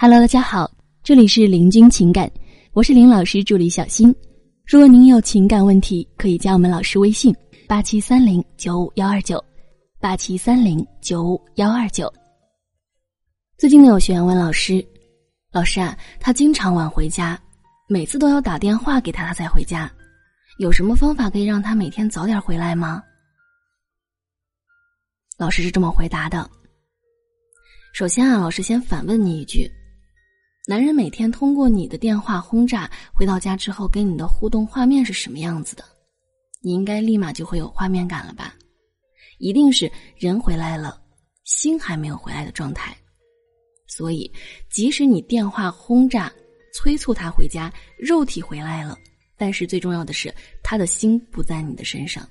Hello，大家好，这里是林君情感，我是林老师助理小新。如果您有情感问题，可以加我们老师微信：八七三零九五幺二九，八七三零九五幺二九。最近呢，有学员问老师：“老师啊，他经常晚回家，每次都要打电话给他，他才回家，有什么方法可以让他每天早点回来吗？”老师是这么回答的：首先啊，老师先反问你一句。男人每天通过你的电话轰炸，回到家之后跟你的互动画面是什么样子的？你应该立马就会有画面感了吧？一定是人回来了，心还没有回来的状态。所以，即使你电话轰炸催促他回家，肉体回来了，但是最重要的是他的心不在你的身上。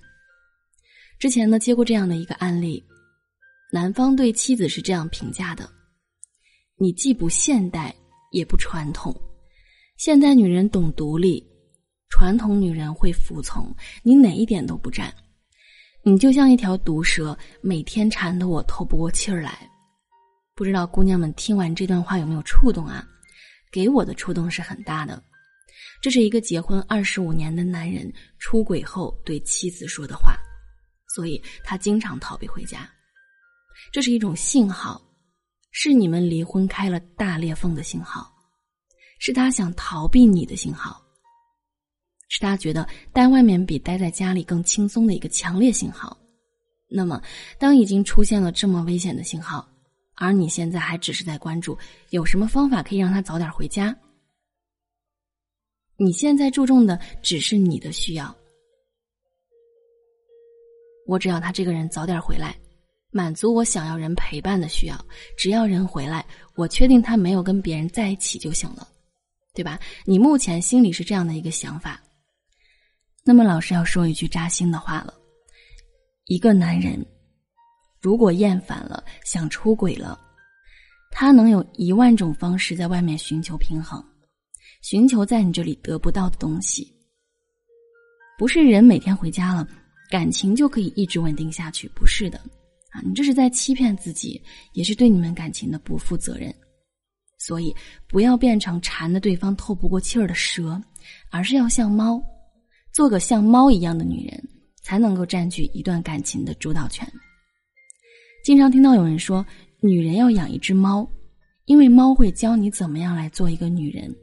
之前呢，接过这样的一个案例，男方对妻子是这样评价的：“你既不现代。”也不传统，现代女人懂独立，传统女人会服从。你哪一点都不占，你就像一条毒蛇，每天缠得我透不过气儿来。不知道姑娘们听完这段话有没有触动啊？给我的触动是很大的。这是一个结婚二十五年的男人出轨后对妻子说的话，所以他经常逃避回家。这是一种信号。是你们离婚开了大裂缝的信号，是他想逃避你的信号，是他觉得待外面比待在家里更轻松的一个强烈信号。那么，当已经出现了这么危险的信号，而你现在还只是在关注有什么方法可以让他早点回家，你现在注重的只是你的需要，我只要他这个人早点回来。满足我想要人陪伴的需要，只要人回来，我确定他没有跟别人在一起就行了，对吧？你目前心里是这样的一个想法。那么，老师要说一句扎心的话了：一个男人如果厌烦了，想出轨了，他能有一万种方式在外面寻求平衡，寻求在你这里得不到的东西。不是人每天回家了，感情就可以一直稳定下去，不是的。你这是在欺骗自己，也是对你们感情的不负责任。所以，不要变成缠的对方透不过气儿的蛇，而是要像猫，做个像猫一样的女人，才能够占据一段感情的主导权。经常听到有人说，女人要养一只猫，因为猫会教你怎么样来做一个女人。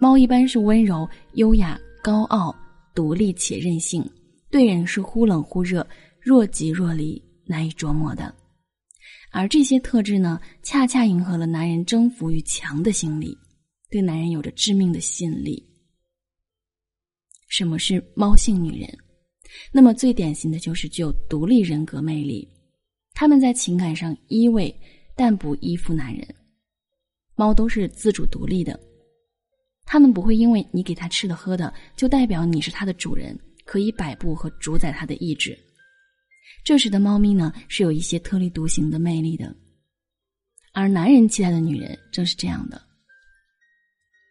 猫一般是温柔、优雅、高傲、独立且任性，对人是忽冷忽热。若即若离，难以琢磨的，而这些特质呢，恰恰迎合了男人征服欲强的心理，对男人有着致命的吸引力。什么是猫性女人？那么最典型的就是具有独立人格魅力，他们在情感上依偎，但不依附男人。猫都是自主独立的，他们不会因为你给它吃的喝的，就代表你是它的主人，可以摆布和主宰它的意志。这时的猫咪呢，是有一些特立独行的魅力的，而男人期待的女人正是这样的。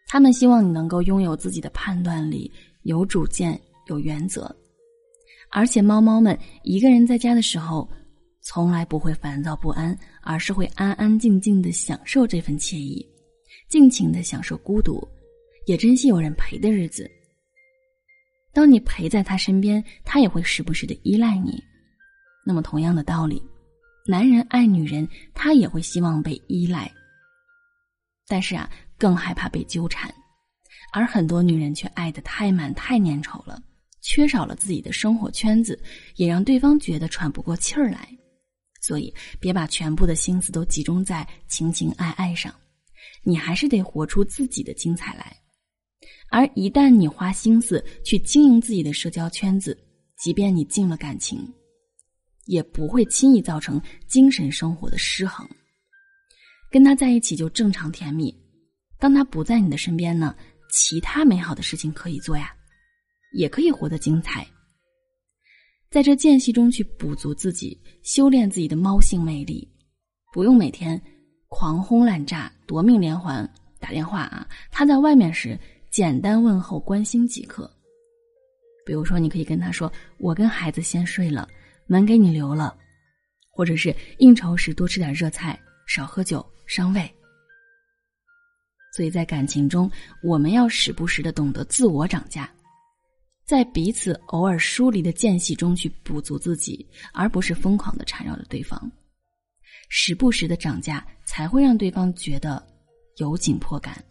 他们希望你能够拥有自己的判断力，有主见，有原则，而且猫猫们一个人在家的时候，从来不会烦躁不安，而是会安安静静的享受这份惬意，尽情的享受孤独，也珍惜有人陪的日子。当你陪在他身边，他也会时不时的依赖你。那么，同样的道理，男人爱女人，他也会希望被依赖，但是啊，更害怕被纠缠，而很多女人却爱的太满、太粘稠了，缺少了自己的生活圈子，也让对方觉得喘不过气儿来。所以，别把全部的心思都集中在情情爱爱上，你还是得活出自己的精彩来。而一旦你花心思去经营自己的社交圈子，即便你进了感情。也不会轻易造成精神生活的失衡。跟他在一起就正常甜蜜，当他不在你的身边呢，其他美好的事情可以做呀，也可以活得精彩。在这间隙中去补足自己，修炼自己的猫性魅力，不用每天狂轰滥炸、夺命连环打电话啊。他在外面时，简单问候、关心即可。比如说，你可以跟他说：“我跟孩子先睡了。”门给你留了，或者是应酬时多吃点热菜，少喝酒伤胃，所以在感情中，我们要时不时的懂得自我涨价，在彼此偶尔疏离的间隙中去补足自己，而不是疯狂的缠绕着对方。时不时的涨价，才会让对方觉得有紧迫感，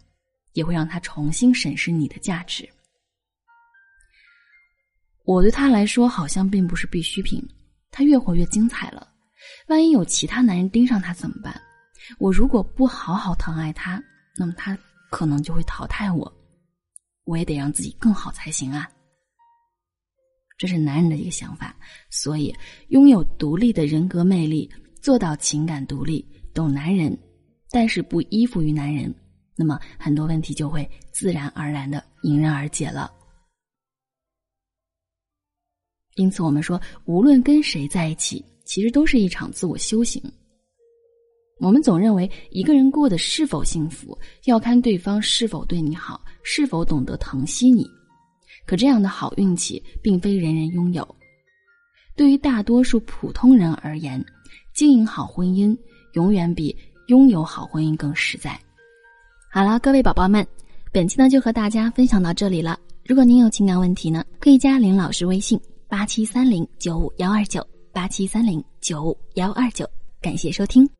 也会让他重新审视你的价值。我对他来说好像并不是必需品，他越活越精彩了。万一有其他男人盯上他怎么办？我如果不好好疼爱他，那么他可能就会淘汰我。我也得让自己更好才行啊。这是男人的一个想法，所以拥有独立的人格魅力，做到情感独立，懂男人，但是不依附于男人，那么很多问题就会自然而然的迎刃而解了。因此，我们说，无论跟谁在一起，其实都是一场自我修行。我们总认为一个人过得是否幸福，要看对方是否对你好，是否懂得疼惜你。可这样的好运气，并非人人拥有。对于大多数普通人而言，经营好婚姻，永远比拥有好婚姻更实在。好了，各位宝宝们，本期呢就和大家分享到这里了。如果您有情感问题呢，可以加林老师微信。八七三零九五幺二九，八七三零九五幺二九，感谢收听。